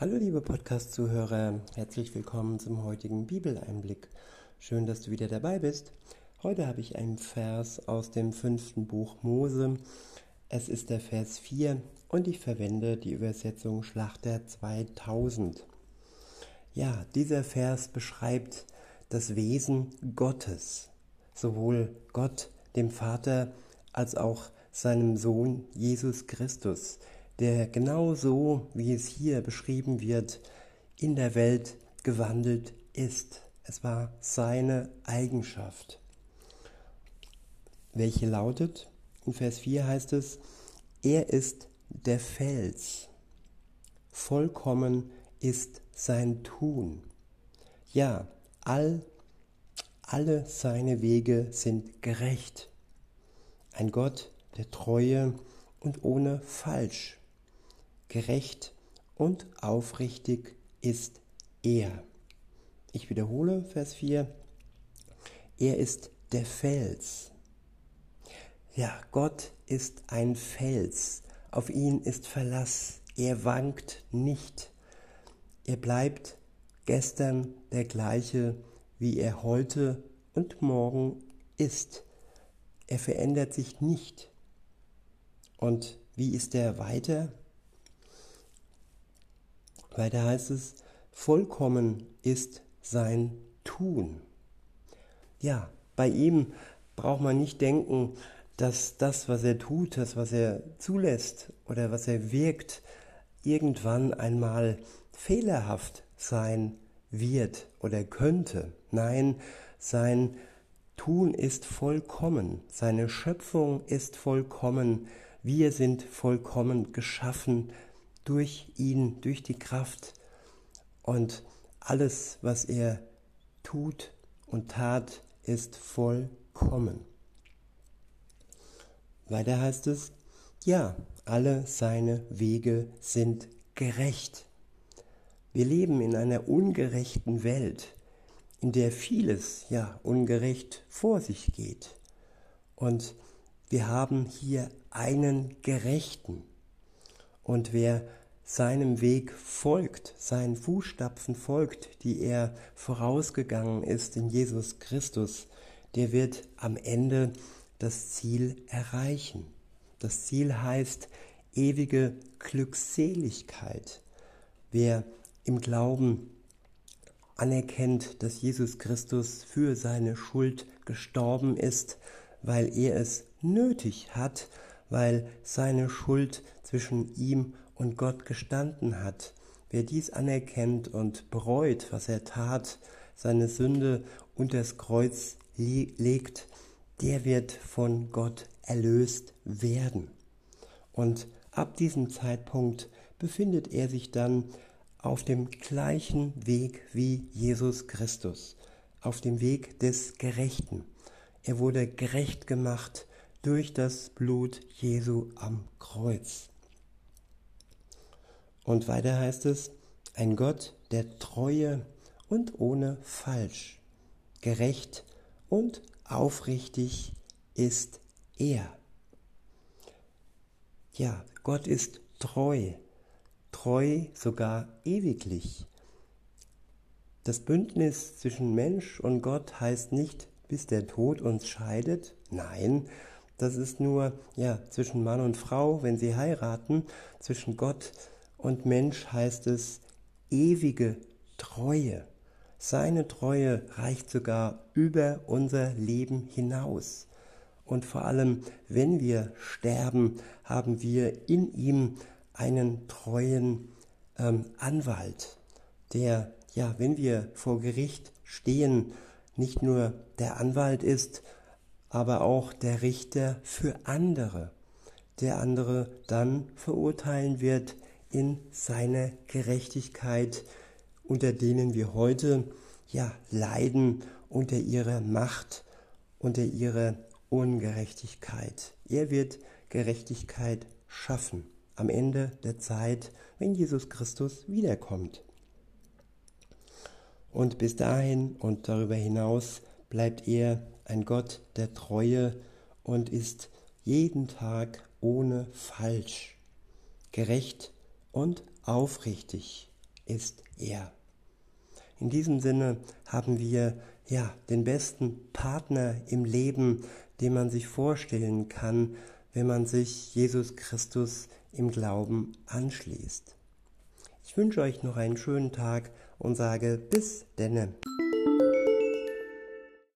Hallo liebe Podcast-Zuhörer, herzlich willkommen zum heutigen Bibeleinblick. Schön, dass du wieder dabei bist. Heute habe ich einen Vers aus dem fünften Buch Mose. Es ist der Vers 4 und ich verwende die Übersetzung Schlachter 2000. Ja, dieser Vers beschreibt das Wesen Gottes, sowohl Gott, dem Vater, als auch seinem Sohn Jesus Christus, der genau so, wie es hier beschrieben wird, in der Welt gewandelt ist. Es war seine Eigenschaft. Welche lautet, in Vers 4 heißt es, er ist der Fels, vollkommen ist sein Tun. Ja, all, alle seine Wege sind gerecht. Ein Gott der Treue und ohne Falsch gerecht und aufrichtig ist er. Ich wiederhole Vers 4. Er ist der Fels. Ja, Gott ist ein Fels. Auf ihn ist Verlass. Er wankt nicht. Er bleibt gestern der gleiche, wie er heute und morgen ist. Er verändert sich nicht. Und wie ist er weiter? Weiter heißt es, vollkommen ist sein Tun. Ja, bei ihm braucht man nicht denken, dass das, was er tut, das, was er zulässt oder was er wirkt, irgendwann einmal fehlerhaft sein wird oder könnte. Nein, sein Tun ist vollkommen, seine Schöpfung ist vollkommen, wir sind vollkommen geschaffen durch ihn, durch die Kraft. Und alles, was er tut und tat, ist vollkommen. Weiter heißt es, ja, alle seine Wege sind gerecht. Wir leben in einer ungerechten Welt, in der vieles ja ungerecht vor sich geht. Und wir haben hier einen Gerechten. Und wer seinem Weg folgt, seinen Fußstapfen folgt, die er vorausgegangen ist in Jesus Christus, der wird am Ende das Ziel erreichen. Das Ziel heißt ewige Glückseligkeit. Wer im Glauben anerkennt, dass Jesus Christus für seine Schuld gestorben ist, weil er es nötig hat, weil seine Schuld zwischen ihm und Gott gestanden hat. Wer dies anerkennt und bereut, was er tat, seine Sünde unter das Kreuz legt, der wird von Gott erlöst werden. Und ab diesem Zeitpunkt befindet er sich dann auf dem gleichen Weg wie Jesus Christus, auf dem Weg des Gerechten. Er wurde gerecht gemacht durch das Blut Jesu am Kreuz. Und weiter heißt es, ein Gott der Treue und ohne Falsch, gerecht und aufrichtig ist er. Ja, Gott ist treu, treu sogar ewiglich. Das Bündnis zwischen Mensch und Gott heißt nicht, bis der Tod uns scheidet, nein, das ist nur ja zwischen Mann und Frau, wenn sie heiraten, zwischen Gott und Mensch heißt es ewige Treue. Seine Treue reicht sogar über unser Leben hinaus. Und vor allem, wenn wir sterben, haben wir in ihm einen treuen ähm, Anwalt, der, ja, wenn wir vor Gericht stehen, nicht nur der Anwalt ist, aber auch der Richter für andere, der andere dann verurteilen wird in seiner Gerechtigkeit, unter denen wir heute ja leiden unter ihrer Macht, unter ihrer Ungerechtigkeit. Er wird Gerechtigkeit schaffen am Ende der Zeit, wenn Jesus Christus wiederkommt. Und bis dahin und darüber hinaus bleibt er ein Gott der Treue und ist jeden Tag ohne Falsch, gerecht und aufrichtig ist er. In diesem Sinne haben wir ja den besten Partner im Leben, den man sich vorstellen kann, wenn man sich Jesus Christus im Glauben anschließt. Ich wünsche euch noch einen schönen Tag und sage bis denne.